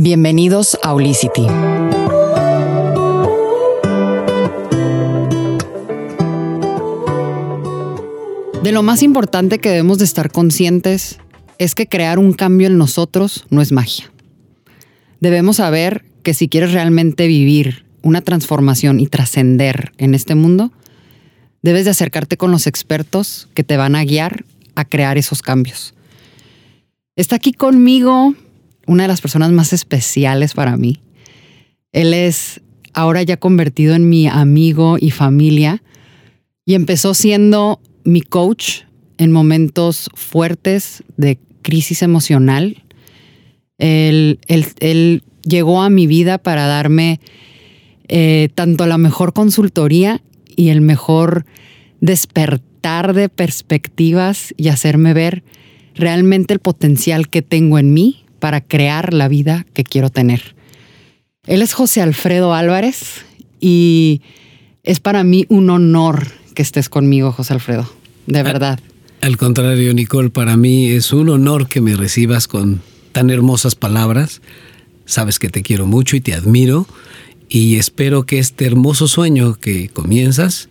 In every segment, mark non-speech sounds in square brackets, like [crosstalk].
Bienvenidos a Olicity. De lo más importante que debemos de estar conscientes es que crear un cambio en nosotros no es magia. Debemos saber que si quieres realmente vivir una transformación y trascender en este mundo, debes de acercarte con los expertos que te van a guiar a crear esos cambios. Está aquí conmigo una de las personas más especiales para mí. Él es ahora ya convertido en mi amigo y familia y empezó siendo mi coach en momentos fuertes de crisis emocional. Él, llegó a mi vida para darme eh, tanto la mejor consultoría y el mejor despertar de perspectivas y hacerme ver realmente el potencial que tengo en mí para crear la vida que quiero tener. Él es José Alfredo Álvarez y es para mí un honor que estés conmigo, José Alfredo, de verdad. Al, contrario, Nicole, para mí es un honor que me recibas con tan hermosas palabras. Sabes que te quiero mucho y te admiro y espero que este hermoso sueño que comienzas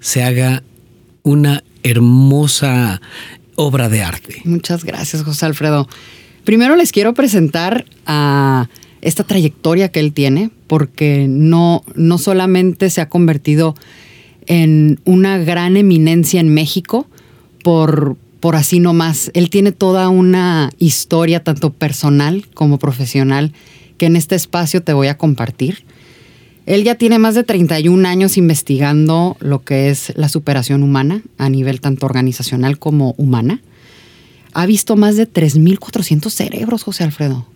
se haga una hermosa obra de arte. Muchas gracias, José Alfredo. Primero les quiero presentar a esta trayectoria que él tiene, porque no, no solamente se ha convertido en una gran eminencia en México por, por así nomás. Él tiene toda una historia, tanto personal como profesional, que en este espacio te voy a compartir. Él ya tiene más de 31 años investigando lo que es la superación humana a nivel tanto organizacional como humana ha visto más de 3.400 cerebros, José Alfredo.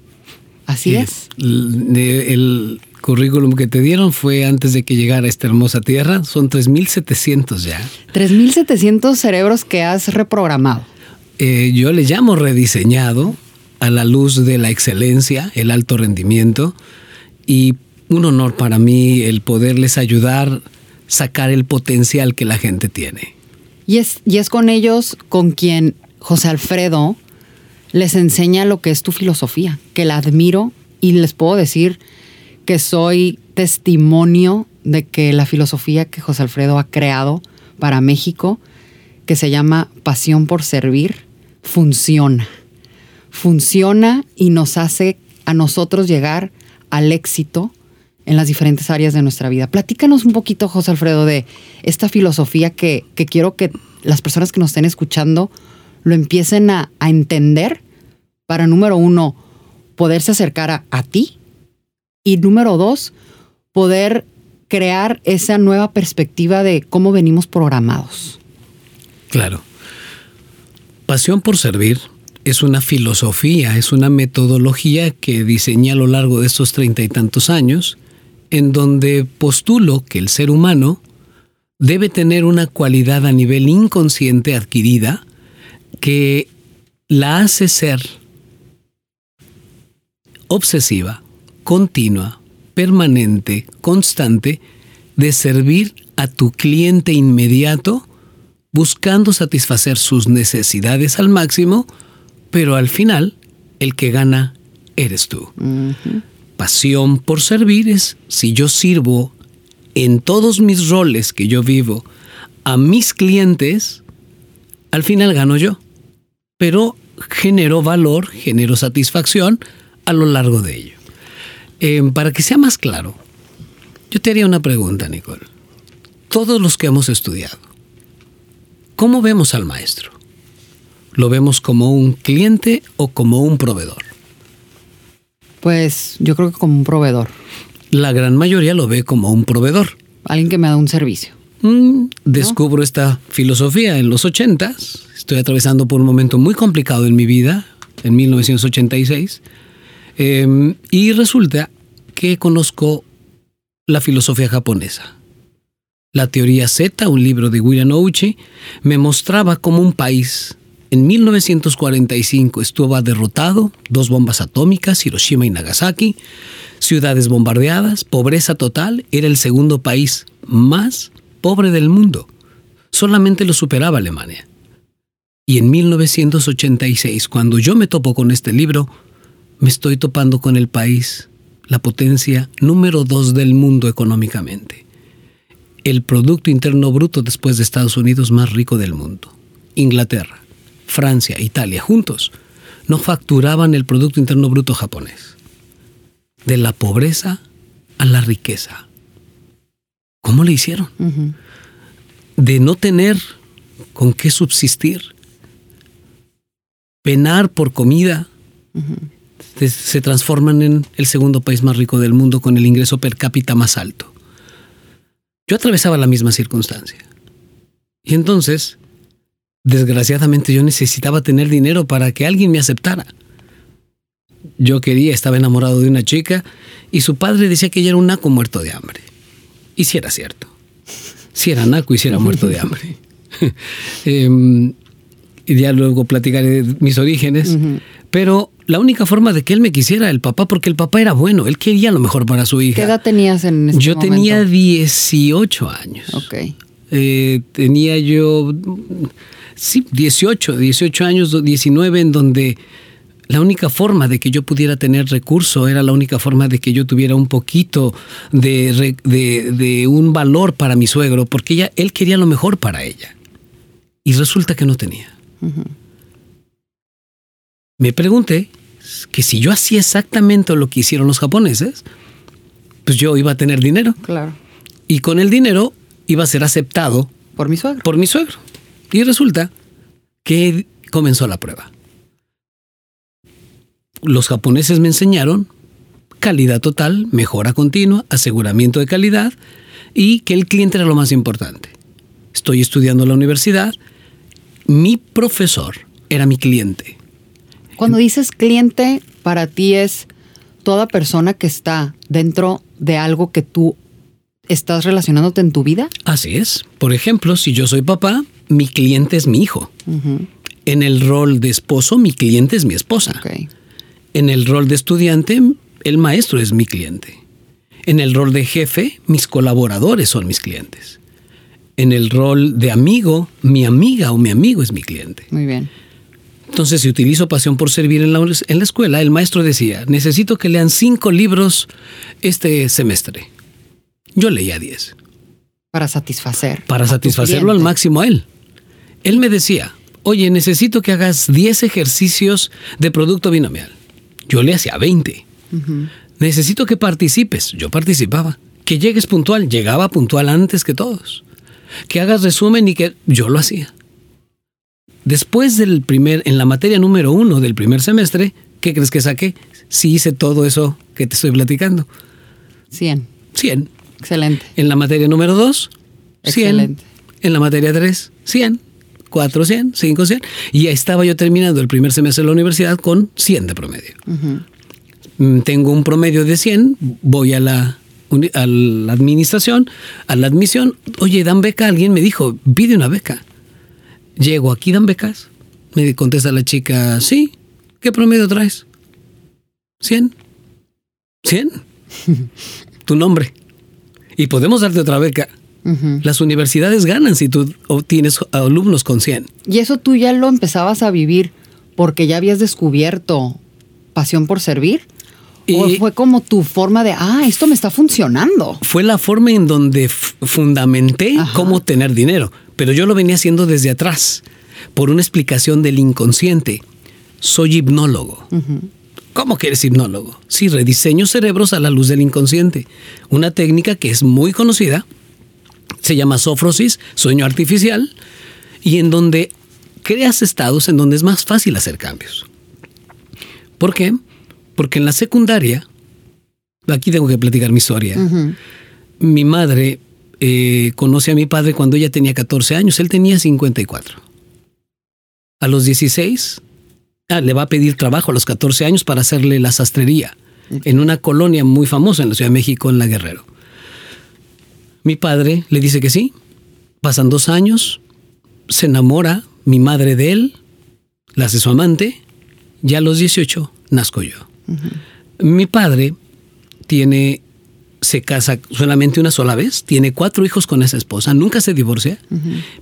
Así es. El, currículum que te dieron fue antes de que llegara a esta hermosa tierra. Son 3.700 ya. 3.700 cerebros que has reprogramado. Eh, yo le llamo rediseñado a la luz de la excelencia, el alto rendimiento y un honor para mí el poderles ayudar sacar el potencial que la gente tiene. Y es, y es con ellos con quien José Alfredo les enseña lo que es tu filosofía, que la admiro y les puedo decir que soy testimonio de que la filosofía que José Alfredo ha creado para México, que se llama Pasión por Servir, funciona. Funciona y nos hace a nosotros llegar al éxito en las diferentes áreas de nuestra vida. Platícanos un poquito, José Alfredo, de esta filosofía que, quiero que las personas que nos estén escuchando lo empiecen a, entender para, número uno, poderse acercar a, ti y, número dos, poder crear esa nueva perspectiva de cómo venimos programados. Claro. Pasión por servir es una filosofía, es una metodología que diseñé a lo largo de estos treinta y tantos años, en donde postulo que el ser humano debe tener una cualidad a nivel inconsciente adquirida que la hace ser obsesiva, continua, permanente, constante, de servir a tu cliente inmediato, buscando satisfacer sus necesidades al máximo, pero al final el que gana eres tú. Pasión por servir es si yo sirvo en todos mis roles que yo vivo a mis clientes, al final gano yo pero generó valor, generó satisfacción a lo largo de ello. Eh, para que sea más claro, yo te haría una pregunta, Nicole. Todos los que hemos estudiado, ¿cómo vemos al maestro? ¿Lo vemos como un cliente o como un proveedor? Pues yo creo que como un proveedor. La gran mayoría lo ve como un proveedor. Alguien que me da un servicio. Mm, descubro esta filosofía en los ochentas Estoy atravesando por un momento muy complicado en mi vida, en 1986, em, y resulta que conozco la filosofía japonesa. La teoría Z, un libro de William Ouchi, me mostraba cómo un país en 1945 estuvo derrotado, dos bombas atómicas, Hiroshima y Nagasaki, ciudades bombardeadas, pobreza total, era el segundo país más pobre del mundo. Solamente lo superaba Alemania. Y en 1986, cuando yo me topo con este libro, me estoy topando con el país, la potencia número dos del mundo económicamente. El Producto Interno Bruto después de Estados Unidos más rico del mundo. Inglaterra, Francia, Italia, juntos, no facturaban el Producto Interno Bruto japonés. De la pobreza a la riqueza. ¿Cómo le hicieron? De no tener con qué subsistir, penar por comida, se transforman en el segundo país más rico del mundo con el ingreso per cápita más alto. Yo atravesaba la misma circunstancia. Y entonces, desgraciadamente yo necesitaba tener dinero para que alguien me aceptara. Yo quería, estaba enamorado de una chica y su padre decía que ella era un naco muerto de hambre. Y si era cierto. Si era naco y si era muerto de hambre. [laughs] Em, y ya luego platicaré mis orígenes. Pero la única forma de que él me quisiera, el papá, porque el papá era bueno, él quería lo mejor para su hija. ¿Qué edad tenías en ese Yo tenía 18 años. Ok. Eh, tenía yo, sí, 18, 18 años, 19, en donde la única forma de que yo pudiera tener recurso era la única forma de que yo tuviera un poquito de, de, un valor para mi suegro, porque ella, él quería lo mejor para ella. Y resulta que no tenía. Me pregunté que si yo hacía exactamente lo que hicieron los japoneses, pues yo iba a tener dinero. Claro. Y con el dinero iba a ser aceptado. Por mi suegro. Por mi suegro. Y resulta que comenzó la prueba los japoneses me enseñaron calidad total, mejora continua, aseguramiento de calidad y que el cliente era lo más importante. Estoy estudiando en la universidad, mi profesor era mi cliente. Cuando dices cliente, para ti es toda persona que está dentro de algo que tú estás relacionándote en tu vida. Así es. Por ejemplo, si yo soy papá, mi cliente es mi hijo. En el rol de esposo, mi cliente es mi esposa. En el rol de estudiante, el maestro es mi cliente. En el rol de jefe, mis colaboradores son mis clientes. En el rol de amigo, mi amiga o mi amigo es mi cliente. Muy bien. Entonces, si utilizo pasión por servir en la, en la escuela, el maestro decía, necesito que lean cinco libros este semestre. Yo leía diez. Para satisfacer. Para satisfacerlo al máximo a él. Él me decía, oye, necesito que hagas diez ejercicios de producto binomial. Yo le hacía 20. Necesito que participes. Yo participaba. Que llegues puntual. Llegaba puntual antes que todos. Que hagas resumen y que yo lo hacía. Después del primer, en la materia número uno del primer semestre, ¿qué crees que saqué? Sí hice todo eso que te estoy platicando. 100. 100. Excelente. En la materia número dos, 100. Excelente. En la materia tres, 100. 400, 500, y ya estaba yo terminando el primer semestre de la universidad con 100 de promedio. Mm, tengo un promedio de 100, voy a la, a la administración, a la admisión, oye, dan beca, alguien me dijo, pide una beca. Llego aquí, dan becas. Me contesta la chica, sí, ¿qué promedio traes? 100. 100. [laughs] tu nombre. Y podemos darte otra beca. Las universidades ganan si tú obtienes alumnos con 100. ¿Y eso tú ya lo empezabas a vivir porque ya habías descubierto pasión por servir? ¿O fue como tu forma de, ah, esto me está funcionando? Fue la forma en donde fundamenté cómo tener dinero, pero yo lo venía haciendo desde atrás, por una explicación del inconsciente. Soy hipnólogo. ¿Cómo que eres hipnólogo? Sí, rediseño cerebros a la luz del inconsciente, una técnica que es muy conocida se llama sofrosis, sueño artificial, y en donde creas estados en donde es más fácil hacer cambios. ¿Por qué? Porque en la secundaria, aquí tengo que platicar mi historia, mi madre eh, conoce a mi padre cuando ella tenía 14 años, él tenía 54. A los 16, ah, le va a pedir trabajo a los 14 años para hacerle la sastrería en una colonia muy famosa en la Ciudad de México, en La Guerrero. Mi padre le dice que sí. Pasan dos años, se enamora mi madre de él, la hace su amante, ya a los 18 nazco yo. Mi padre tiene, se casa solamente una sola vez, tiene cuatro hijos con esa esposa, nunca se divorcia,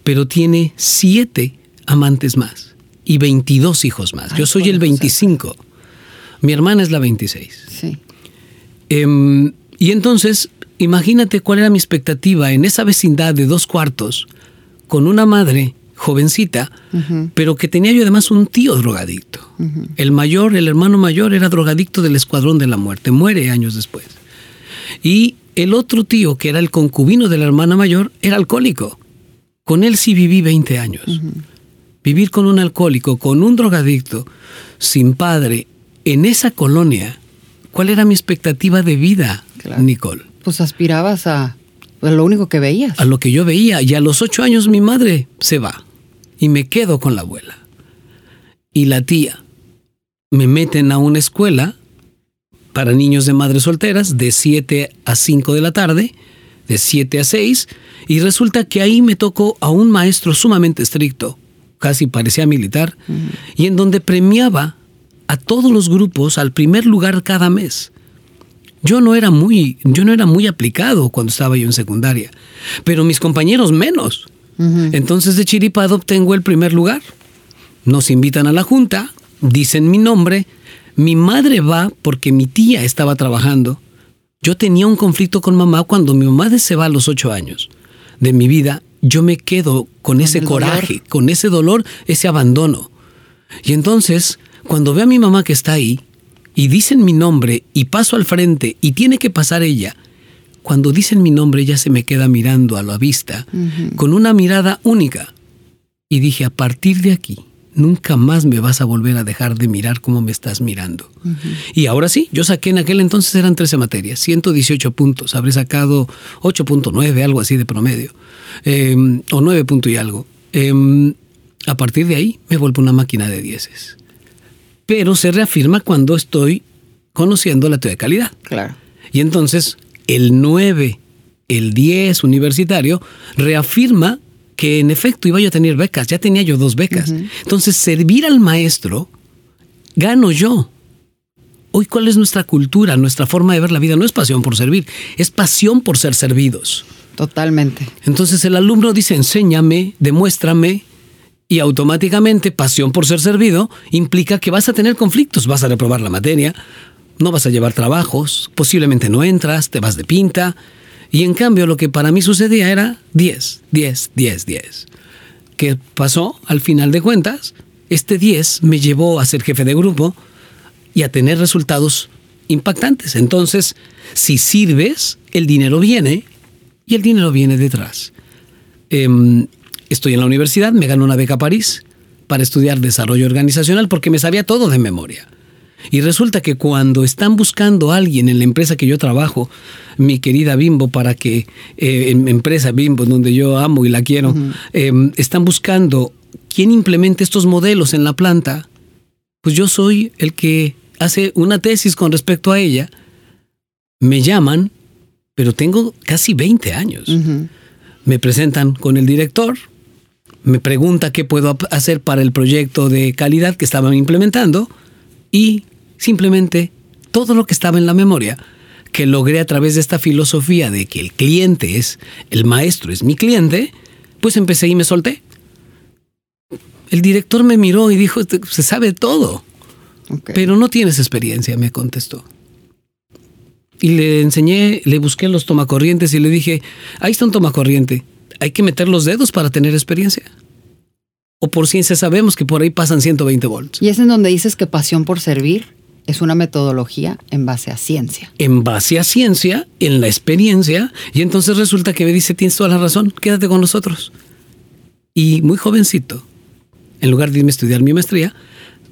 pero tiene siete amantes más y 22 hijos más. yo soy el 25. Mi hermana es la 26. Sí. Em, y entonces, imagínate cuál era mi expectativa en esa vecindad de dos cuartos, con una madre jovencita, pero que tenía yo además un tío drogadicto. El mayor, el hermano mayor, era drogadicto del Escuadrón de la Muerte, muere años después. Y el otro tío, que era el concubino de la hermana mayor, era alcohólico. Con él sí viví 20 años. Vivir con un alcohólico, con un drogadicto, sin padre, en esa colonia, ¿cuál era mi expectativa de vida, Nicole? Pues aspirabas a, a lo único que veías. A lo que yo veía. Y a los ocho años mi madre se va y me quedo con la abuela. Y la tía me meten a una escuela para niños de madres solteras de 7 a 5 de la tarde, de 7 a 6, y resulta que ahí me tocó a un maestro sumamente estricto, casi parecía militar, y en donde premiaba a todos los grupos al primer lugar cada mes. Yo no era muy, yo no era muy aplicado cuando estaba yo en secundaria, pero mis compañeros menos. Entonces de Chiripado obtengo el primer lugar. Nos invitan a la junta, dicen mi nombre, mi madre va porque mi tía estaba trabajando. Yo tenía un conflicto con mamá cuando mi mamá se va a los ocho años de mi vida. Yo me quedo con, ese coraje, con ese dolor, ese abandono. Y entonces, cuando veo a mi mamá que está ahí y dicen mi nombre y paso al frente y tiene que pasar ella, cuando dicen mi nombre ella se me queda mirando a la vista con una mirada única. Y dije, a partir de aquí, nunca más me vas a volver a dejar de mirar como me estás mirando. Y ahora sí, yo saqué en aquel entonces eran 13 materias, 118 puntos, habré sacado 8.9, algo así de promedio, em, o 9 puntos y algo. Em, a partir de ahí me vuelvo una máquina de dieces. Pero se reafirma cuando estoy conociendo la teoría de calidad. Claro. Y entonces el 9, el 10 universitario reafirma que en efecto iba yo a tener becas, ya tenía yo dos becas. Entonces, servir al maestro, gano yo. Hoy, ¿cuál es nuestra cultura, nuestra forma de ver la vida? No es pasión por servir, es pasión por ser servidos. Totalmente. Entonces el alumno dice, enséñame, demuéstrame, y automáticamente pasión por ser servido implica que vas a tener conflictos, vas a reprobar la materia, no vas a llevar trabajos, posiblemente no entras, te vas de pinta. Y en cambio lo que para mí sucedía era 10, 10, 10, 10. ¿Qué pasó? Al final de cuentas, este 10 me llevó a ser jefe de grupo y a tener resultados impactantes. Entonces, si sirves, el dinero viene y el dinero viene detrás. Em, estoy en la universidad, me gano una beca a París para estudiar desarrollo organizacional porque me sabía todo de memoria. Y resulta que cuando están buscando a alguien en la empresa que yo trabajo, mi querida Bimbo, para que, eh, en empresa Bimbo, donde yo amo y la quiero, em, están buscando quién implemente estos modelos en la planta, pues yo soy el que hace una tesis con respecto a ella. Me llaman, pero tengo casi 20 años. Me presentan con el director, me pregunta qué puedo hacer para el proyecto de calidad que estaban implementando y Simplemente todo lo que estaba en la memoria, que logré a través de esta filosofía de que el cliente es, el maestro es mi cliente, pues empecé y me solté. El director me miró y dijo, se sabe todo, pero no tienes experiencia, me contestó. Y le enseñé, le busqué los tomacorrientes y le dije, ahí está un tomacorriente, hay que meter los dedos para tener experiencia. O por ciencia sabemos que por ahí pasan 120 volts. Y es en donde dices que pasión por servir es una metodología en base a ciencia. En base a ciencia, en la experiencia, y entonces resulta que me dice, tienes toda la razón, quédate con nosotros. Y muy jovencito, en lugar de irme a estudiar mi maestría,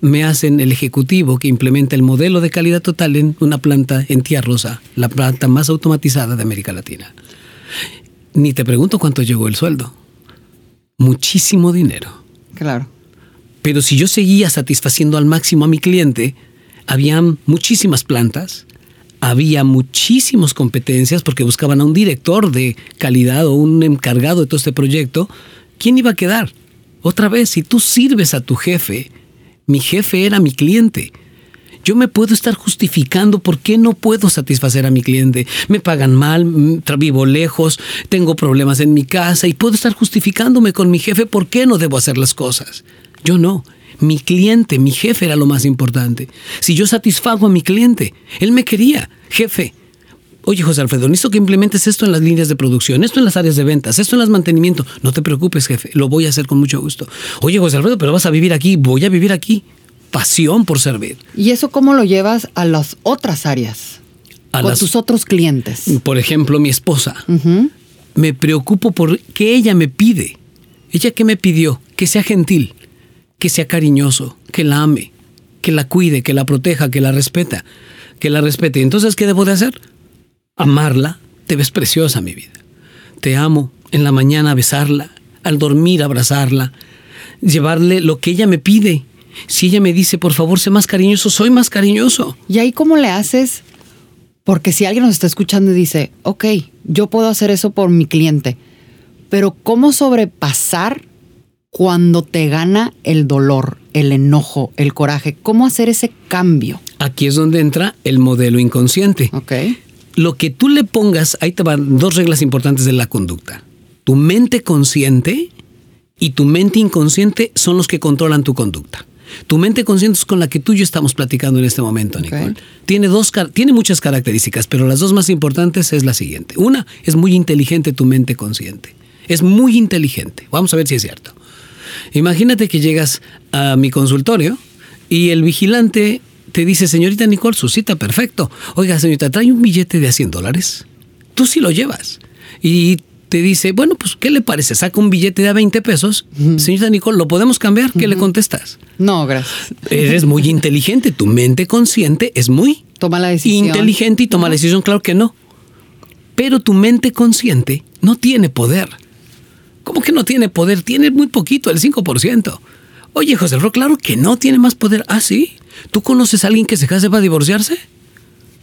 me hacen el ejecutivo que implementa el modelo de calidad total en una planta en Tía Rosa, la planta más automatizada de América Latina. Ni te pregunto cuánto llegó el sueldo. Muchísimo dinero. Claro. Pero si yo seguía satisfaciendo al máximo a mi cliente, había muchísimas plantas, había muchísimas competencias porque buscaban a un director de calidad o un encargado de todo este proyecto. ¿Quién iba a quedar? Otra vez, si tú sirves a tu jefe, mi jefe era mi cliente. Yo me puedo estar justificando por qué no puedo satisfacer a mi cliente. Me pagan mal, vivo lejos, tengo problemas en mi casa y puedo estar justificándome con mi jefe por qué no debo hacer las cosas. Yo no. Mi cliente, mi jefe era lo más importante. Si yo satisfago a mi cliente, él me quería, jefe. Oye, José Alfredo, necesito que implementes esto en las líneas de producción, esto en las áreas de ventas, esto en las mantenimiento. No te preocupes, jefe, lo voy a hacer con mucho gusto. Oye, José Alfredo, pero vas a vivir aquí, voy a vivir aquí. Pasión por servir. ¿Y eso cómo lo llevas a las otras áreas? A con tus otros clientes. Por ejemplo, mi esposa. Me preocupo por qué ella me pide. ¿Ella qué me pidió? Que sea gentil, que sea cariñoso, que la ame, que la cuide, que la proteja, que la respeta, que la respete. Entonces, ¿qué debo de hacer? Amarla. Te ves preciosa, mi vida. Te amo. En la mañana besarla, al dormir abrazarla, llevarle lo que ella me pide. Si ella me dice, por favor, sé más cariñoso, soy más cariñoso. ¿Y ahí cómo le haces? Porque si alguien nos está escuchando y dice, ok, yo puedo hacer eso por mi cliente, pero ¿cómo sobrepasar cuando te gana el dolor, el enojo, el coraje? ¿Cómo hacer ese cambio? Aquí es donde entra el modelo inconsciente. Ok. Lo que tú le pongas, ahí te van dos reglas importantes de la conducta. Tu mente consciente y tu mente inconsciente son los que controlan tu conducta. Tu mente consciente es con la que tú y yo estamos platicando en este momento, Nicole. Tiene, dos, tiene muchas características, pero las dos más importantes es la siguiente. Una, es muy inteligente tu mente consciente. Es muy inteligente. Vamos a ver si es cierto. Imagínate que llegas a mi consultorio y el vigilante te dice, señorita Nicole, su cita, perfecto. Oiga, señorita, trae un billete de a 100 dólares. Tú sí lo llevas. Y te dice, bueno, pues, ¿qué le parece? Saca un billete de a 20 pesos. Señorita Nicole, ¿lo podemos cambiar? ¿Qué le contestas? No, gracias. Eres muy inteligente. Tu mente consciente es muy toma la decisión. inteligente y toma la decisión. Claro que no. Pero tu mente consciente no tiene poder. ¿Cómo que no tiene poder? Tiene muy poquito, el 5%. Oye, José Ro, claro que no tiene más poder. Ah, sí. ¿Tú conoces a alguien que se case para divorciarse?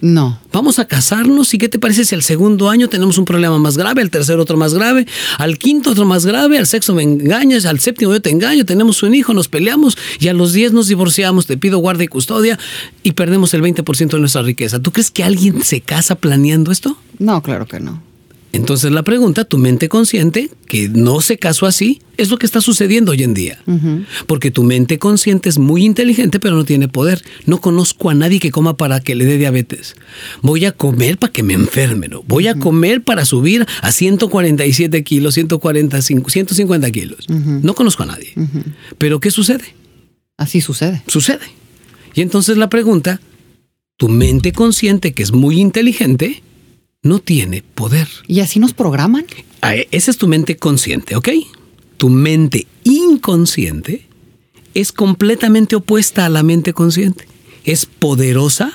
No. Vamos a casarnos y ¿qué te parece si al segundo año tenemos un problema más grave, al tercero otro más grave, al quinto otro más grave, al sexto me engañas, al séptimo yo te engaño, tenemos un hijo, nos peleamos y a los diez nos divorciamos, te pido guarda y custodia y perdemos el 20% de nuestra riqueza. ¿Tú crees que alguien se casa planeando esto? No, claro que no. Entonces la pregunta, tu mente consciente, que no se casó así, es lo que está sucediendo hoy en día. Porque tu mente consciente es muy inteligente, pero no tiene poder. No conozco a nadie que coma para que le dé diabetes. Voy a comer para que me enferme, ¿no? Voy a comer para subir a 147 kilos, 145, 150 kilos. No conozco a nadie. Pero ¿qué sucede? Así sucede. Sucede. Y entonces la pregunta, tu mente consciente, que es muy inteligente, no tiene poder. ¿Y así nos programan? Ah, esa es tu mente consciente, ¿ok? Tu mente inconsciente es completamente opuesta a la mente consciente. Es poderosa,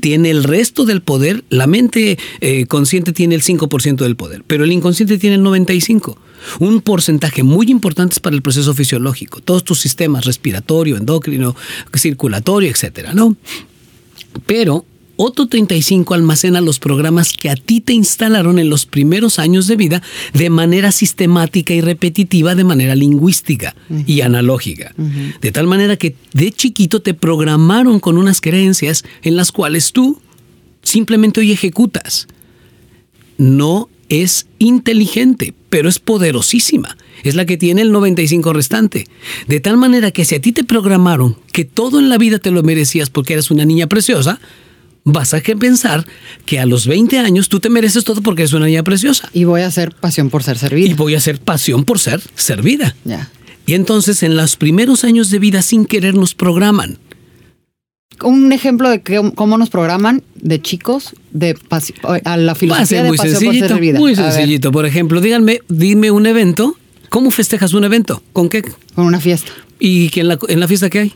tiene el resto del poder. La mente eh, consciente tiene el 5% del poder, pero el inconsciente tiene el 95%. Un porcentaje muy importante es para el proceso fisiológico, todos tus sistemas respiratorio, endocrino, circulatorio, etcétera, ¿no? Pero otro 35 almacena los programas que a ti te instalaron en los primeros años de vida de manera sistemática y repetitiva, de manera lingüística y analógica. De tal manera que de chiquito te programaron con unas creencias en las cuales tú simplemente hoy ejecutas. No es inteligente, pero es poderosísima. Es la que tiene el 95 restante. De tal manera que si a ti te programaron que todo en la vida te lo merecías porque eres una niña preciosa, vas a que pensar que a los 20 años tú te mereces todo porque eres una niña preciosa. Y voy a hacer pasión por ser servida. Y voy a hacer pasión por ser servida. Ya. Y entonces en los primeros años de vida sin querer nos programan. Un ejemplo de cómo nos programan de chicos de a la filosofía de muy pasión por ser servida. Muy sencillito. Por ejemplo, díganme, dime un evento. ¿Cómo festejas un evento? ¿Con qué? Con una fiesta. ¿Y en la, en la fiesta qué hay?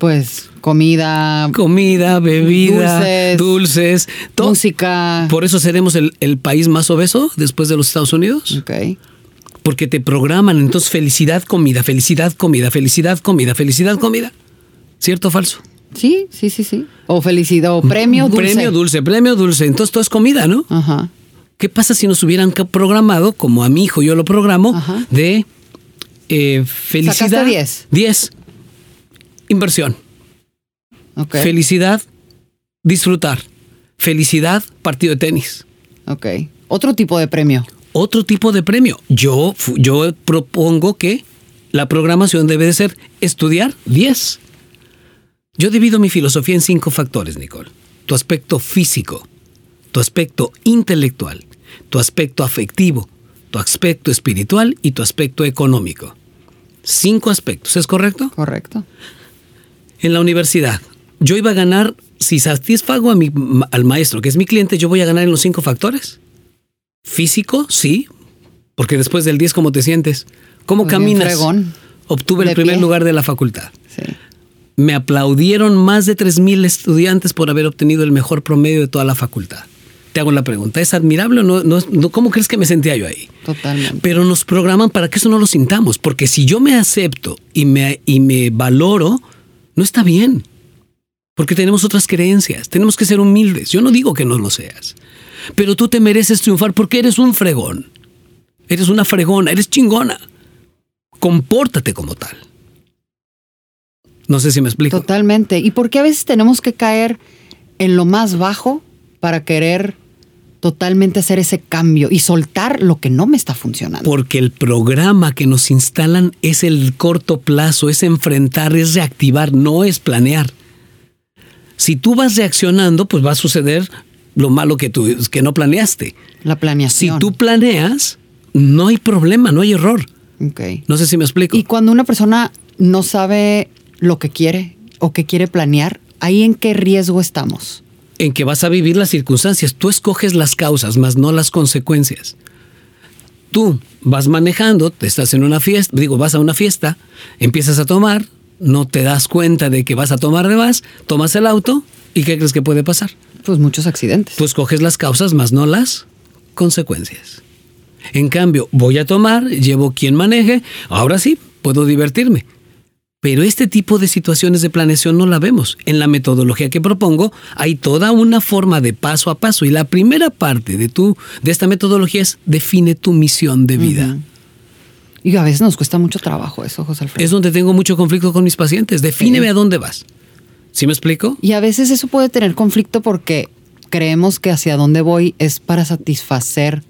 Pues comida. Comida, bebida, dulces, música. Por eso seremos el, país más obeso después de los Estados Unidos. Ok. Porque te programan. Entonces, felicidad, comida, felicidad, comida, felicidad, comida, felicidad, comida. ¿Cierto o falso? Sí, sí, sí, sí. O felicidad, o premio dulce. Premio dulce, premio dulce. Entonces, todo es comida, ¿no? Ajá. ¿Qué pasa si nos hubieran programado, como a mi hijo yo lo programo, de eh, felicidad? 10. 10 inversión. Felicidad, disfrutar. Felicidad, partido de tenis. Ok. Otro tipo de premio. Otro tipo de premio. Yo, yo propongo que la programación debe de ser estudiar 10. Yo divido mi filosofía en cinco factores, Nicole. Tu aspecto físico, tu aspecto intelectual, tu aspecto afectivo, tu aspecto espiritual y tu aspecto económico. Cinco aspectos, ¿es correcto? Correcto. En la universidad, yo iba a ganar, si satisfago a mi, al maestro, que es mi cliente, yo voy a ganar en los cinco factores. Físico, sí, porque después del 10, ¿cómo te sientes? ¿Cómo Pues caminas? Obtuve el primer pie. lugar de la facultad. Sí. Me aplaudieron más de 3.000 estudiantes por haber obtenido el mejor promedio de toda la facultad. Te hago la pregunta, ¿es admirable o no? no, no- ¿Cómo crees que me sentía yo ahí? Totalmente. Pero nos programan para que eso no lo sintamos, porque si yo me acepto y me, y me valoro, no está bien. Porque tenemos otras creencias, tenemos que ser humildes. Yo no digo que no lo seas, pero tú te mereces triunfar porque eres un fregón. Eres una fregona, eres chingona. Compórtate como tal. No sé si me explico. Totalmente. ¿Y por qué a veces tenemos que caer en lo más bajo para querer totalmente hacer ese cambio y soltar lo que no me está funcionando? Porque el programa que nos instalan es el corto plazo, es enfrentar, es reactivar, no es planear. Si tú vas reaccionando, pues va a suceder lo malo que tú que no planeaste. La Si planeación. tú planeas, no hay problema, no hay error. Ok. No sé si me explico. Y cuando una persona no sabe lo que quiere o que quiere planear, ¿ahí en qué riesgo estamos? En que vas a vivir las circunstancias. Tú escoges las causas, más no las consecuencias. Tú vas manejando, te estás en una fiesta, digo, vas a una fiesta, empiezas a tomar, no te das cuenta de que vas a tomar de más, tomas el auto y ¿qué crees que puede pasar? Pues muchos accidentes. Tú escoges las causas, más no las consecuencias. En cambio, voy a tomar, llevo quien maneje, ahora sí, puedo divertirme. Pero este tipo de situaciones de planeación no la vemos. En la metodología que propongo hay toda una forma de paso a paso y la primera parte de tu de esta metodología es define tu misión de vida. Y a veces nos cuesta mucho trabajo eso, José Alfredo. Es donde tengo mucho conflicto con mis pacientes. Defíneme a dónde vas. ¿Sí me explico? Y a veces eso puede tener conflicto porque creemos que hacia dónde voy es para satisfacer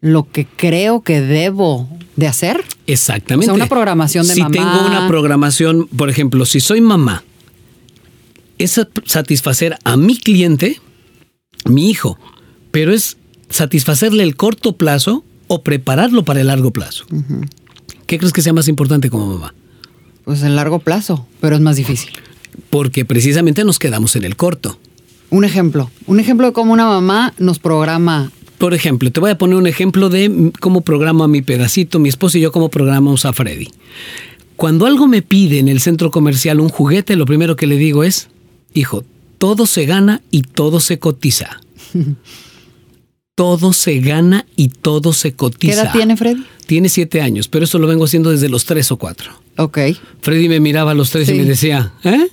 lo que creo que debo de hacer. Exactamente. O sea, una programación de si mamá. tengo una programación, por ejemplo, si soy mamá, es sat- satisfacer a mi cliente, mi hijo, pero es satisfacerle el corto plazo o prepararlo para el largo plazo. ¿Qué crees que sea más importante como mamá? Pues en largo plazo, pero es más difícil. Porque precisamente nos quedamos en el corto. Un ejemplo, un ejemplo de cómo una mamá nos programa. Por ejemplo, te voy a poner un ejemplo de cómo programa mi pedacito, mi esposo y yo cómo programamos a Freddy. Cuando algo me pide en el centro comercial un juguete, lo primero que le digo es, hijo, todo se gana y todo se cotiza. [laughs] todo se gana y todo se ¿Qué cotiza. edad tiene Freddy? Tiene siete años, pero eso lo vengo haciendo desde los tres o cuatro. Ok. Freddy me miraba a los tres y me decía, ¿eh?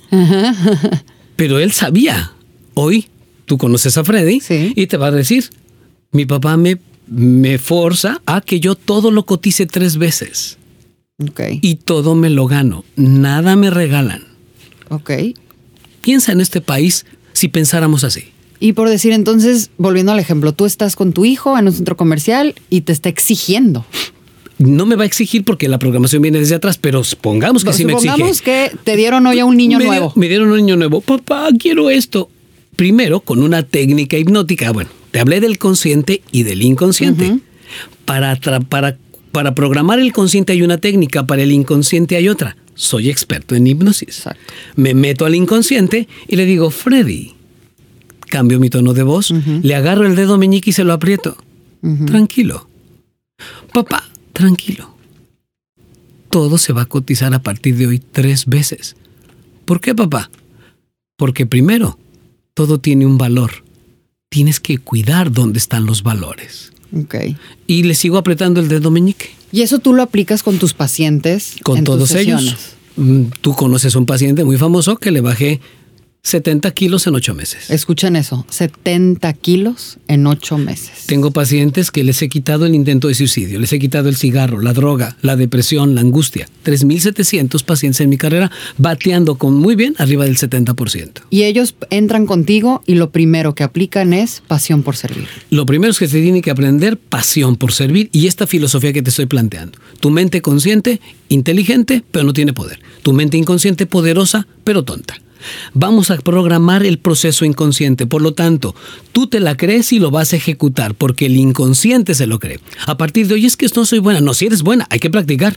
Pero él sabía. Hoy tú conoces a Freddy Sí. y te va a decir, mi papá me, me forza a que yo todo lo cotice tres veces Ok. y todo me lo gano. Nada me regalan. Ok. Piensa en este país si pensáramos así. Y por decir entonces, volviendo al ejemplo, tú estás con tu hijo en un centro comercial y te está exigiendo. No me va a exigir porque la programación viene desde atrás, pero supongamos que sí me exige. Supongamos que te dieron hoy a un niño me, nuevo. Me dieron un niño nuevo. Papá, quiero esto. Primero, con una técnica hipnótica. Bueno, te hablé del consciente y del inconsciente. Para, para, para programar el consciente hay una técnica, para el inconsciente hay otra. Soy experto en hipnosis. Exacto. Me meto al inconsciente y le digo, Freddy, cambio mi tono de voz, le agarro el dedo meñique y se lo aprieto. Tranquilo. Papá, tranquilo. Todo se va a cotizar a partir de hoy tres veces. ¿Por qué, papá? Porque primero, todo tiene un valor. Tienes que cuidar dónde están los valores. Ok. Y le sigo apretando el dedo meñique. Y eso tú lo aplicas con tus pacientes. Con en tus todos ellos. Mm, Tú conoces a un paciente muy famoso que le bajé 70 kilos en ocho meses. Escuchen eso, 70 kilos en ocho meses. Tengo pacientes que les he quitado el intento de suicidio, les he quitado el cigarro, la droga, la depresión, la angustia. 3.700 pacientes en mi carrera bateando con muy bien arriba del 70%. Y ellos entran contigo y lo primero que aplican es pasión por servir. Lo primero es que se tiene que aprender pasión por servir y esta filosofía que te estoy planteando. Tu mente consciente, inteligente, pero no tiene poder. Tu mente inconsciente, poderosa, pero tonta. Vamos a programar el proceso inconsciente. Por lo tanto, tú te la crees y lo vas a ejecutar porque el inconsciente se lo cree. A partir de hoy es que no soy buena. No, si eres buena, hay que practicar.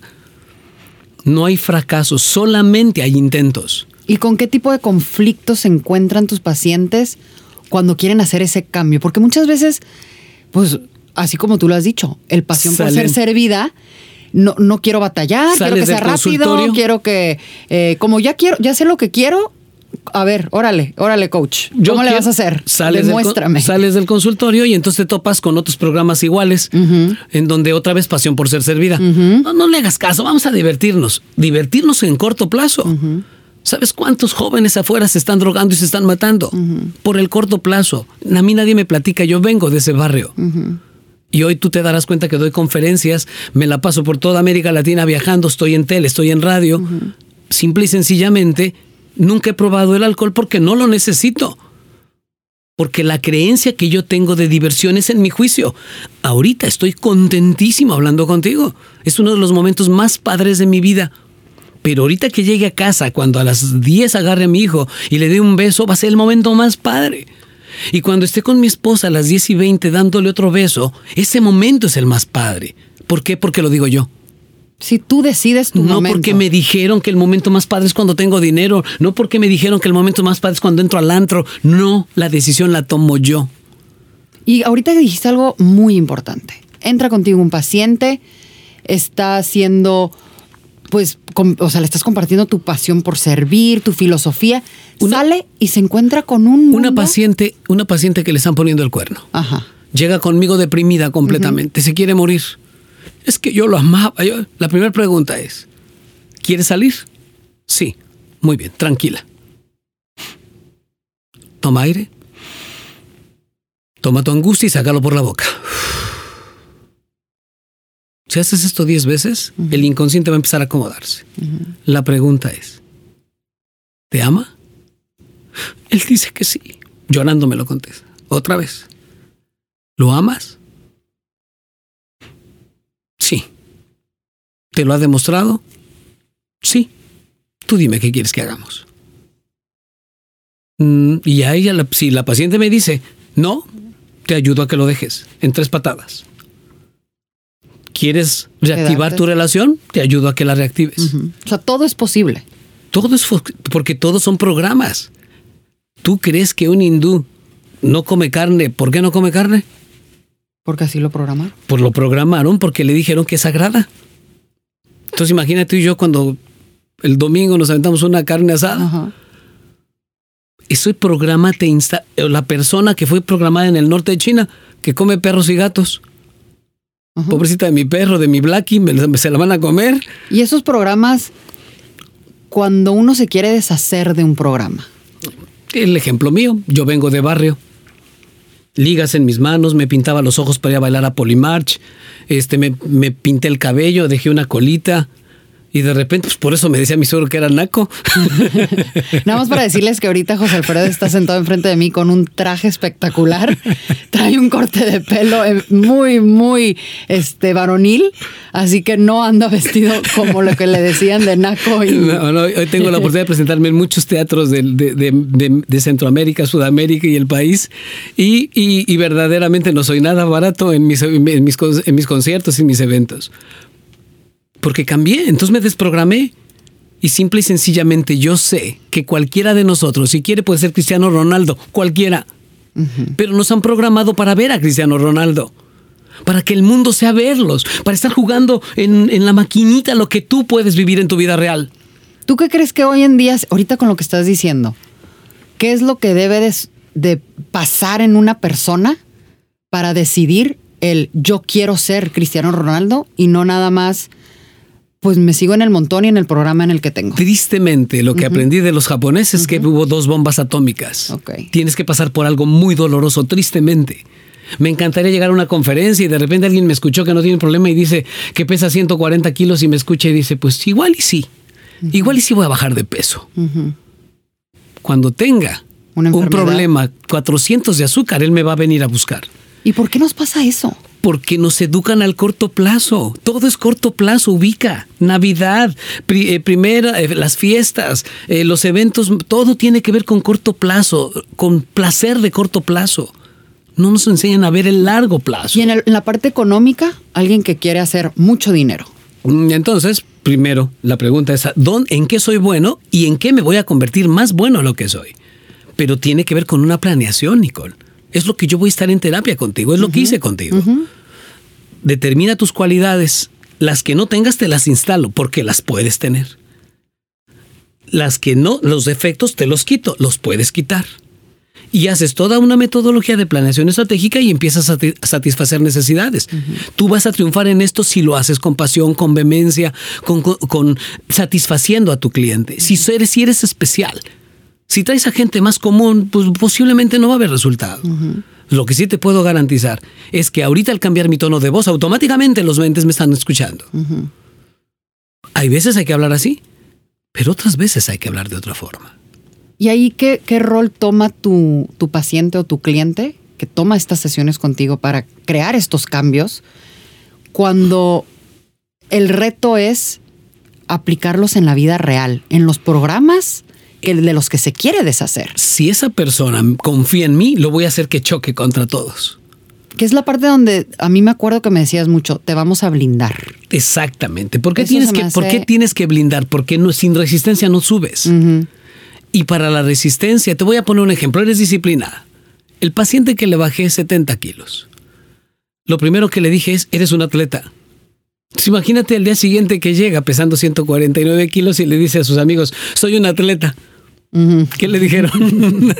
No hay fracasos, solamente hay intentos. ¿Y con qué tipo de conflictos se encuentran tus pacientes cuando quieren hacer ese cambio? Porque muchas veces, pues, así como tú lo has dicho, el pasión por ser servida no, no quiero batallar, quiero que sea rápido, quiero que, eh, como ya quiero, ya sé lo que quiero, a ver, órale, órale, coach. ¿Cómo le vas a hacer? Sales Demuéstrame. Del, sales del consultorio y entonces te topas con otros programas iguales, en donde otra vez pasión por ser servida. no, no le hagas caso, vamos a divertirnos. Divertirnos en corto plazo. ¿Sabes cuántos jóvenes afuera se están drogando y se están matando? Por el corto plazo. A mí nadie me platica, yo vengo de ese barrio. Y hoy tú te darás cuenta que doy conferencias, me la paso por toda América Latina viajando, estoy en tele, estoy en radio. Simple y sencillamente Nunca he probado el alcohol porque no lo necesito. Porque la creencia que yo tengo de diversión es en mi juicio. Ahorita estoy contentísimo hablando contigo. Es uno de los momentos más padres de mi vida. Pero ahorita que llegue a casa, cuando a las 10 agarre a mi hijo y le dé un beso, va a ser el momento más padre. Y cuando esté con mi esposa a las 10 y 20 dándole otro beso, ese momento es el más padre. ¿Por qué? Porque lo digo yo. Si tú decides tu momento. No porque me dijeron que el momento más padre es cuando tengo dinero, no porque me dijeron que el momento más padre es cuando entro al antro, no, la decisión la tomo yo. Y ahorita dijiste algo muy importante. Entra contigo un paciente, está haciendo, pues, o sea, le estás compartiendo tu pasión por servir, tu filosofía, sale y se encuentra con un una paciente, una paciente que le están poniendo el cuerno. Ajá. Llega conmigo deprimida completamente, se quiere morir. Es que yo lo amaba. la primera pregunta es, ¿quieres salir? Sí. Muy bien, tranquila. Toma aire. Toma tu angustia y sácalo por la boca. Si haces esto diez veces, el inconsciente va a empezar a acomodarse. La pregunta es, ¿te ama? Él dice que sí. Llorando me lo contesta. Otra vez. ¿Lo amas? Sí. ¿Te lo ha demostrado? Sí. Tú dime qué quieres que hagamos. Mm, y a ella, si la paciente me dice, no, te ayudo a que lo dejes en tres patadas. ¿Quieres reactivar tu relación? Te ayudo a que la reactives. O sea, todo es posible. Todo es porque todos son programas. ¿Tú crees que un hindú no come carne? ¿Por qué no come carne? Porque así lo programaron. Pues lo programaron porque le dijeron que es sagrada. Entonces imagínate tú y yo cuando el domingo nos aventamos una carne asada. Ajá. Ese programa te insta la persona que fue programada en el norte de China, que come perros y gatos. Pobrecita de mi perro, de mi Blackie, se la van a comer. Y esos programas, cuando uno se quiere deshacer de un programa. El ejemplo mío, yo vengo de barrio ligas en mis manos, me pintaba los ojos para ir a bailar a Polymarch, este, me, me pinté el cabello, dejé una colita, y de repente, pues por eso me decía mi suegro que era naco. [laughs] Nada más para decirles que ahorita José Alfredo está sentado enfrente de mí con un traje espectacular. [laughs] Trae un corte de pelo eh, muy, muy este, varonil. Así que no anda vestido como lo que le decían de naco. Y... No, no, hoy tengo la oportunidad de presentarme en muchos teatros de, de, Centroamérica, Sudamérica y el país. Y, y, verdaderamente no soy nada barato en mis, en mis, en mis conciertos y mis eventos porque cambié, entonces me desprogramé. Y simple y sencillamente yo sé que cualquiera de nosotros, si quiere puede ser Cristiano Ronaldo, cualquiera. Pero nos han programado para ver a Cristiano Ronaldo. Para que el mundo sea verlos. Para estar jugando en, la maquinita lo que tú puedes vivir en tu vida real. ¿Tú qué crees que hoy en día, ahorita con lo que estás diciendo, qué es lo que debe de pasar en una persona para decidir el yo quiero ser Cristiano Ronaldo y no nada más pues me sigo en el montón y en el programa en el que tengo. Tristemente, lo que aprendí de los japoneses es que hubo dos bombas atómicas. Ok. Tienes que pasar por algo muy doloroso, tristemente. Me encantaría llegar a una conferencia y de repente alguien me escuchó que no tiene problema y dice que pesa 140 kilos y me escucha y dice, pues igual y sí, igual y sí voy a bajar de peso. Cuando tenga un problema, 400 de azúcar, él me va a venir a buscar. ¿Y por qué nos pasa eso? Porque nos educan al corto plazo. Todo es corto plazo, ubica. Navidad, pri- eh, primera, eh, las fiestas, eh, los eventos, todo tiene que ver con corto plazo, con placer de corto plazo. No nos enseñan a ver el largo plazo. Y en, el- en la parte económica, alguien que quiere hacer mucho dinero. Mm, Entonces, primero, la pregunta es, ¿dón- ¿en qué soy bueno y en qué me voy a convertir más bueno a lo que soy? Pero tiene que ver con una planeación, Nicole. Es lo que yo voy a estar en terapia contigo, es lo que hice contigo. Determina tus cualidades. Las que no tengas te las instalo porque las puedes tener. Las que no, los defectos te los quito, los puedes quitar. Y haces toda una metodología de planeación estratégica y empiezas a sati- a satisfacer necesidades. Tú vas a triunfar en esto si lo haces con pasión, con vehemencia, con, con- con satisfaciendo a tu cliente. Si eres, si eres especial, si traes a gente más común, pues posiblemente no va a haber resultado. Lo que sí te puedo garantizar es que ahorita al cambiar mi tono de voz, automáticamente los mentes me están escuchando. Hay veces hay que hablar así, pero otras veces hay que hablar de otra forma. ¿Y ahí qué, qué rol toma tu, tu paciente o tu cliente que toma estas sesiones contigo para crear estos cambios cuando el reto es aplicarlos en la vida real, en los programas que, de los que se quiere deshacer? Si esa persona confía en mí, lo voy a hacer que choque contra todos. Que es la parte donde a mí me acuerdo que me decías mucho, te vamos a blindar. Exactamente. ¿Por qué, Eso tienes que, ¿por qué tienes que blindar? Porque no, sin resistencia no subes. Y para la resistencia, te voy a poner un ejemplo, eres disciplinada. El paciente que le bajé 70 kilos, lo primero que le dije es, eres un atleta. Entonces, imagínate el día siguiente que llega pesando 149 kilos y le dice a sus amigos, soy un atleta. ¿Qué le dijeron? [laughs]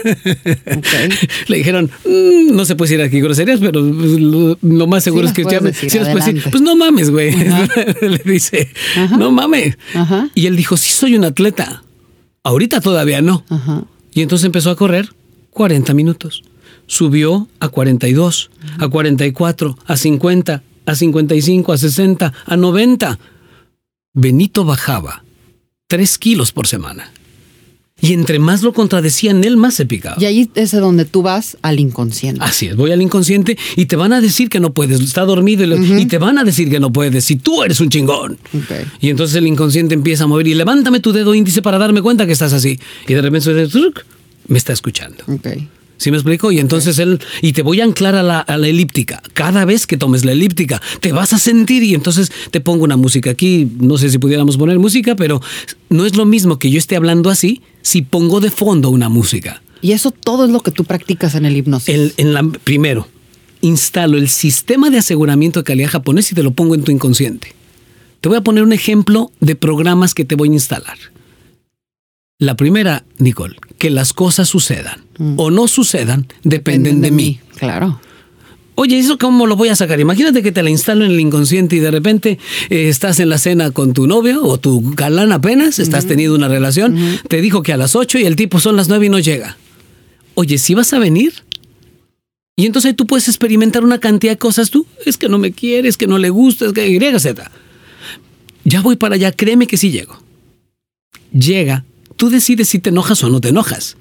Le dijeron, "Mm, no se puede decir aquí groserías, pero lo, lo más seguro Sí es que ya decir, sí decir, pues no mames, güey. [laughs] le dice, no mames. Y él dijo, sí soy un atleta. Ahorita todavía no. Y entonces empezó a correr 40 minutos. Subió a 42, a 44, a 50, a 55, a 60, a 90. Benito bajaba 3 kilos por semana. Y entre más lo contradecían, él más se picaba. Y ahí es de donde tú vas al inconsciente. Así es, voy al inconsciente y te van a decir que no puedes, está dormido y, te van a decir que no puedes, si tú eres un chingón. Y entonces el inconsciente empieza a mover y levántame tu dedo índice para darme cuenta que estás así. Y de repente me está escuchando. ¿Sí me explico? Y entonces él, y te voy a anclar a la, a la elíptica. Cada vez que tomes la elíptica, te vas a sentir y entonces te pongo una música aquí. No sé si pudiéramos poner música, pero no es lo mismo que yo esté hablando así si pongo de fondo una música. Y eso todo es lo que tú practicas en el hipnosis. El- en la, primero, instalo el sistema de aseguramiento de calidad japonés y te lo pongo en tu inconsciente. Te voy a poner un ejemplo de programas que te voy a instalar. La primera, Nicole, que las cosas sucedan o no sucedan dependen, de, mí. Claro. Oye, ¿eso cómo lo voy a sacar? Imagínate que te la instalo en el inconsciente y de repente eh, estás en la cena con tu novio o tu galán apenas, estás teniendo una relación, te dijo que a las 8 y el tipo son las 9 y no llega. Oye, ¿sí vas a venir? Y entonces tú puedes experimentar una cantidad de cosas tú. Es que no me quiere, es que no le gusta, es que Y, Z. Ya voy para allá, créeme que sí llego. Llega, tú decides si te enojas o no te enojas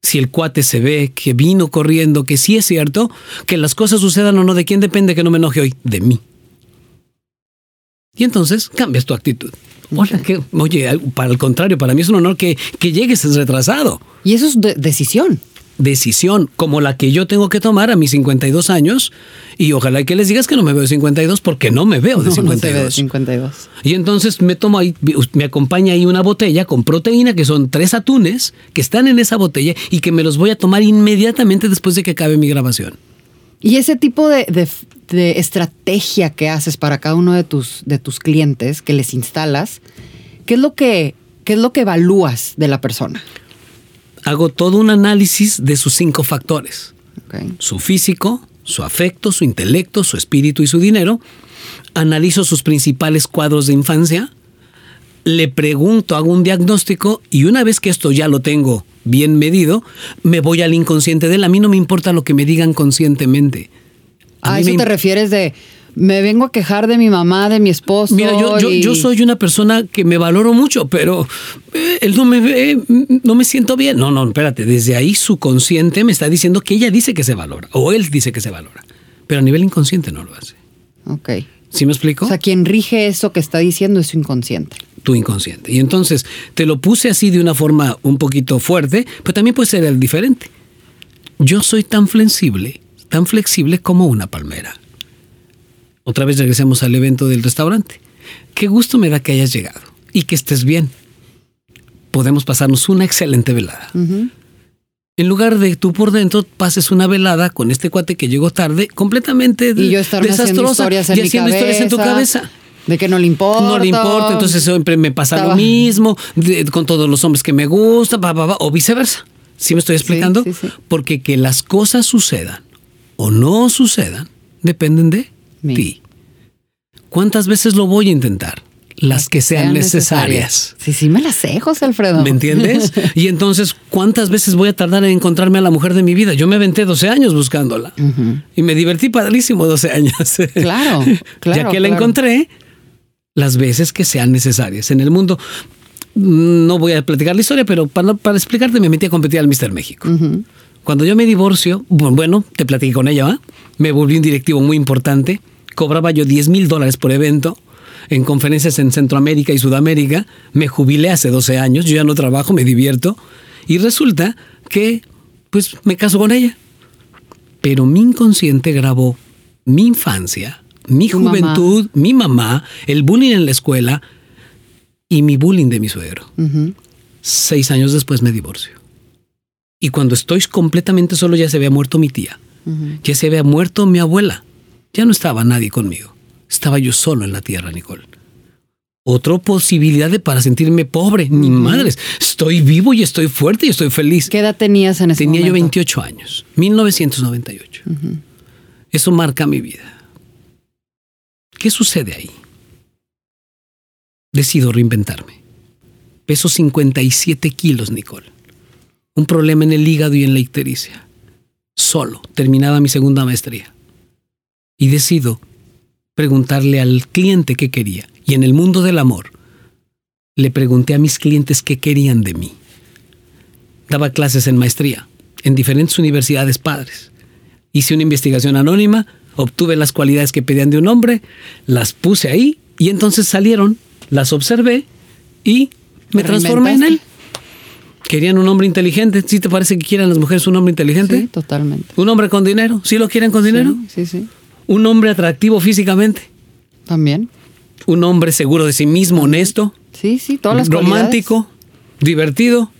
si el cuate se ve que vino corriendo, que sí es cierto, que las cosas sucedan o no, ¿de quién depende que no me enoje hoy? De mí. Y entonces cambias tu actitud. Hola, que, oye, para el contrario, para mí es un honor que, que llegues retrasado. Y eso es de- decisión. Decisión como la que yo tengo que tomar a mis 52 años y ojalá que les digas que no me veo de 52 porque no me veo de No, no se ve de 52. 52. Y entonces me tomo ahí, me acompaña ahí una botella con proteína, que son tres atunes que están en esa botella y que me los voy a tomar inmediatamente después de que acabe mi grabación. Y ese tipo de, de- de estrategia que haces para cada uno de tus, de tus clientes, que les instalas, ¿qué es lo que, qué es lo que evalúas de la persona? Hago todo un análisis de sus cinco factores. Su físico, su afecto, su intelecto, su espíritu y su dinero. Analizo sus principales cuadros de infancia. le pregunto, hago un diagnóstico y una vez que esto ya lo tengo bien medido, me voy al inconsciente de él. A mí no me importa lo que me digan conscientemente. A, mí eso me te refieres de me vengo a quejar de mi mamá, de mi esposo. Mira, yo, yo, y- yo soy una persona que me valoro mucho, pero eh, él no me ve, mm, no me siento bien. No, no, espérate, desde ahí su consciente me está diciendo que ella dice que se valora, o él dice que se valora, pero a nivel inconsciente no lo hace. Ok. ¿Sí me explico? O sea, quien rige eso que está diciendo es su inconsciente. tu inconsciente. Y entonces te lo puse así de una forma un poquito fuerte, pero también puede ser el diferente. Yo soy tan flexible, tan flexible como una palmera. Otra vez regresemos al evento del restaurante. Qué gusto me da que hayas llegado y que estés bien. Podemos pasarnos una excelente velada. En lugar de tú por dentro pases una velada con este cuate que llegó tarde, completamente Y yo estar haciendo desastrosa historias en y haciendo historias en tu cabeza, De que no le importa. no le importa, entonces siempre me pasa Estaba- lo mismo de- con todos los hombres que me gustan, pa, pa, pa, o viceversa. ¿Sí me estoy explicando? sí, sí. Porque que las cosas sucedan o no sucedan dependen de. Ti. ¿Cuántas veces lo voy a intentar? Las que sean necesarias. Sí, sí, me las sé, José Alfredo. ¿Me entiendes? [laughs] Y entonces, ¿cuántas veces voy a tardar en encontrarme a la mujer de mi vida? Yo me aventé 12 años buscándola. Y me divertí padrísimo 12 años. Claro, [laughs] claro, Ya que la claro. encontré, las veces que sean necesarias en el mundo. No voy a platicar la historia, pero para, para explicarte, me metí a competir al Mister México. Cuando yo me divorcio, bu- bueno, te platiqué con ella, ¿va? Me volví un directivo muy importante. Cobraba yo 10 mil dólares por evento en conferencias en Centroamérica y Sudamérica. Me jubilé hace 12 años, yo ya no trabajo, me divierto. Y resulta que, pues, me caso con ella. Pero mi inconsciente grabó mi infancia, mi Tu mamá. juventud, mi mamá, el bullying en la escuela y mi bullying de mi suegro. Seis años después me divorcio. Y cuando estoy completamente solo ya se había muerto mi tía. Ya se había muerto mi abuela. Ya no estaba nadie conmigo. Estaba yo solo en la tierra, Nicole. Otra posibilidad de para sentirme pobre, ni madres. Estoy vivo y estoy fuerte y estoy feliz. ¿Qué edad tenías en ese Tenía yo momento? 28 años, 1998. Eso marca mi vida. ¿Qué sucede ahí? Decido reinventarme. Peso 57 kilos, Nicole. Un problema en el hígado y en la ictericia. Solo terminaba mi segunda maestría. Y decido preguntarle al cliente qué quería. Y en el mundo del amor, le pregunté a mis clientes qué querían de mí. Daba clases en maestría en diferentes universidades padres. Hice una investigación anónima, obtuve las cualidades que pedían de un hombre, las puse ahí y entonces salieron, las observé y me transformé en él. Querían un hombre inteligente. ¿Sí te parece que quieran las mujeres un hombre inteligente? Sí, totalmente. ¿Un hombre con dinero? ¿Sí lo quieren con dinero? Sí, sí, sí. ¿Un hombre atractivo físicamente? También. ¿Un hombre seguro de sí mismo, honesto? Sí, sí, todas las romántico, divertido.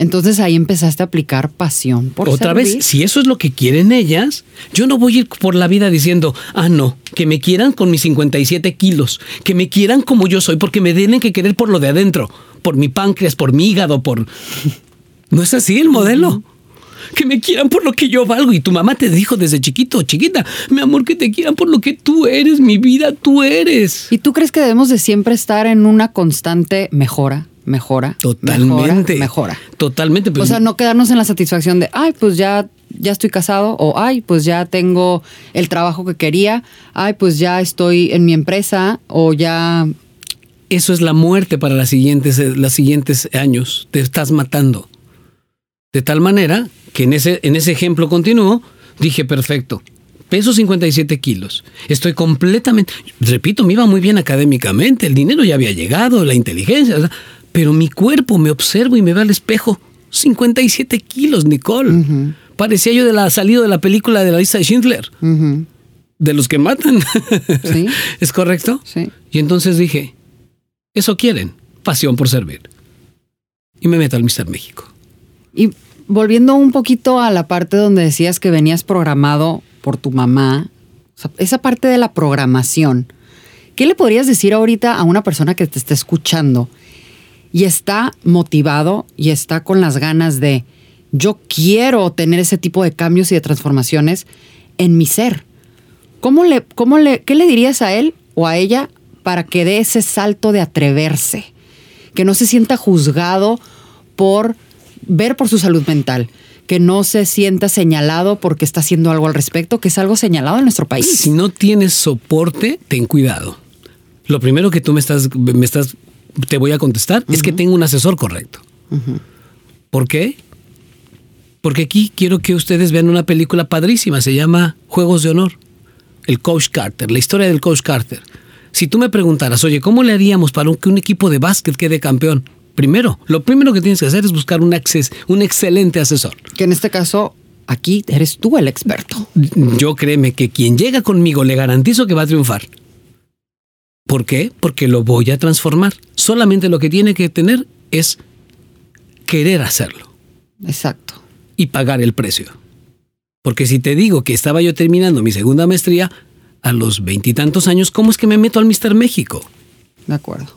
Entonces ahí empezaste a aplicar pasión por Otra servir. vez, si eso es lo que quieren ellas, yo no voy a ir por la vida diciendo, ah, no, que me quieran con mis 57 kilos, que me quieran como yo soy, porque me tienen que querer por lo de adentro, por mi páncreas, por mi hígado, por... No es así el modelo. Que me quieran por lo que yo valgo. Y tu mamá te dijo desde chiquito, chiquita, mi amor, que te quieran por lo que tú eres, mi vida, tú eres. ¿Y tú crees que debemos de siempre estar en una constante mejora, mejora, Totalmente. mejora, mejora? Totalmente. pues, o sea, no quedarnos en la satisfacción de, ay, pues ya, ya estoy casado, o ay, pues ya tengo el trabajo que quería, ay, pues ya estoy en mi empresa, o ya. eso es la muerte para las siguientes, eh, los siguientes años. Te estás matando. De tal manera que en ese, en ese ejemplo continuo, dije, perfecto, peso 57 kilos, estoy completamente, repito, me iba muy bien académicamente, el dinero ya había llegado, la inteligencia, o sea, pero mi cuerpo, me observo y me veo al espejo, 57 kilos, Nicole. Parecía yo de la salida de la película de la lista de Schindler, de los que matan. [laughs] Sí. ¿Es correcto? sí. Y entonces dije, eso quieren, pasión por servir. Y me meto al Mister México. Y volviendo un poquito a la parte donde decías que venías programado por tu mamá, o sea, esa parte de la programación, ¿qué le podrías decir ahorita a una persona que te está escuchando y está motivado y está con las ganas de, yo quiero tener ese tipo de cambios y de transformaciones en mi ser? ¿Cómo le, cómo le, ¿Qué le dirías a él o a ella para que dé ese salto de atreverse, que no se sienta juzgado por ver por su salud mental, que no se sienta señalado porque está haciendo algo al respecto, que es algo señalado en nuestro país. Si no tienes soporte, ten cuidado. Lo primero que tú me estás, me estás, te voy a contestar es que tengo un asesor correcto. ¿Por qué? Porque aquí quiero que ustedes vean una película padrísima, se llama Juegos de Honor. El Coach Carter, la historia del Coach Carter. Si tú me preguntaras, oye, ¿cómo le haríamos para que un equipo de básquet quede campeón? Primero, lo primero que tienes que hacer es buscar un, un excelente asesor. Que en este caso, aquí eres tú el experto. Yo créeme que quien llega conmigo le garantizo que va a triunfar. ¿Por qué? Porque lo voy a transformar. Solamente lo que tiene que tener es querer hacerlo. Exacto. Y pagar el precio. Porque si te digo que estaba yo terminando mi segunda maestría a los veintitantos años, ¿cómo es que me meto al Mister México? De acuerdo.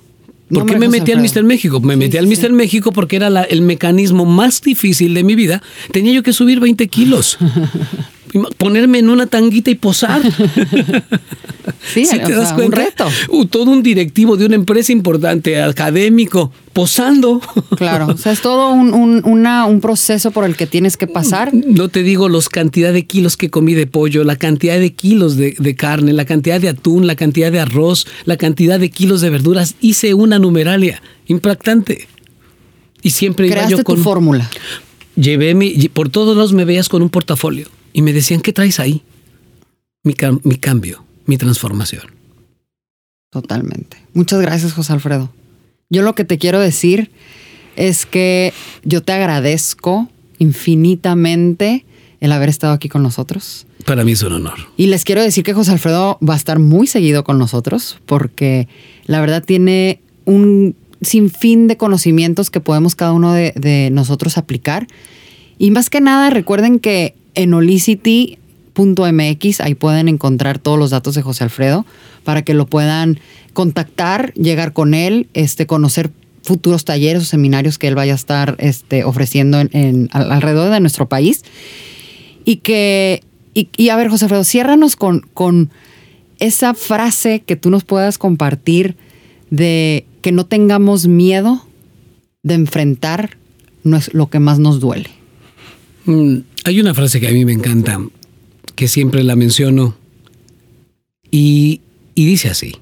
¿Por qué me metí al Mister México? Me metí al Mister México porque era el mecanismo más difícil de mi vida. Tenía yo que subir 20 kilos. [laughs] ponerme en una tanguita y posar. [laughs] Sí, te das cuenta? un reto. Uh, todo un directivo de una empresa importante, académico, posando. Claro, o sea, es [laughs] todo un, un, proceso por el que tienes que pasar. No te digo los cantidad de kilos que comí de pollo, la cantidad de kilos de, de carne, la cantidad de atún, la cantidad de arroz, la cantidad de kilos de verduras. Hice una numeralia impactante. Y siempre iba yo con. tu fórmula. Llevé mi. Por todos lados me veías con un portafolio y me decían, ¿qué traes ahí? Mi, mi cambio, mi transformación. Totalmente. Muchas gracias, José Alfredo. Yo lo que te quiero decir es que yo te agradezco infinitamente el haber estado aquí con nosotros. Para mí es un honor. Y les quiero decir que José Alfredo va a estar muy seguido con nosotros porque la verdad tiene un sinfín de conocimientos que podemos cada uno de, de nosotros aplicar. Y más que nada, recuerden que en holicity.mx, ahí pueden encontrar todos los datos de José Alfredo para que lo puedan contactar, llegar con él, este, conocer futuros talleres o seminarios que él vaya a estar este, ofreciendo en, alrededor de nuestro país. Y que, y, a ver, José Alfredo, ciérranos con, con esa frase que tú nos puedas compartir de que no tengamos miedo de enfrentar lo que más nos duele. Mm, hay una frase que a mí me encanta, que siempre la menciono, y, y dice así,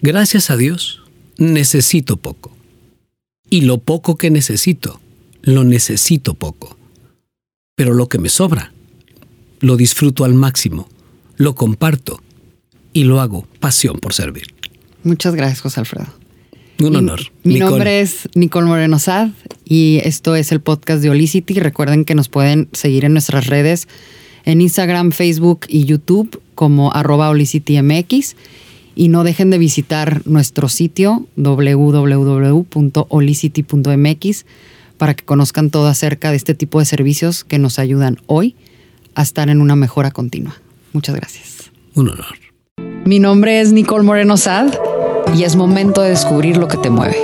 gracias a Dios necesito poco, y lo poco que necesito, lo necesito poco, pero lo que me sobra, lo disfruto al máximo, lo comparto y lo hago pasión por servir. Muchas gracias, José Alfredo. Un honor. Mi, nombre es Nicole Moreno Sad y esto es el podcast de Olicity. Recuerden que nos pueden seguir en nuestras redes en Instagram, Facebook y YouTube como arroba OlicityMX. Y no dejen de visitar nuestro sitio www.olicity.mx para que conozcan todo acerca de este tipo de servicios que nos ayudan hoy a estar en una mejora continua. Muchas gracias. Un honor. Mi nombre es Nicole Moreno Sad y es momento de descubrir lo que te mueve.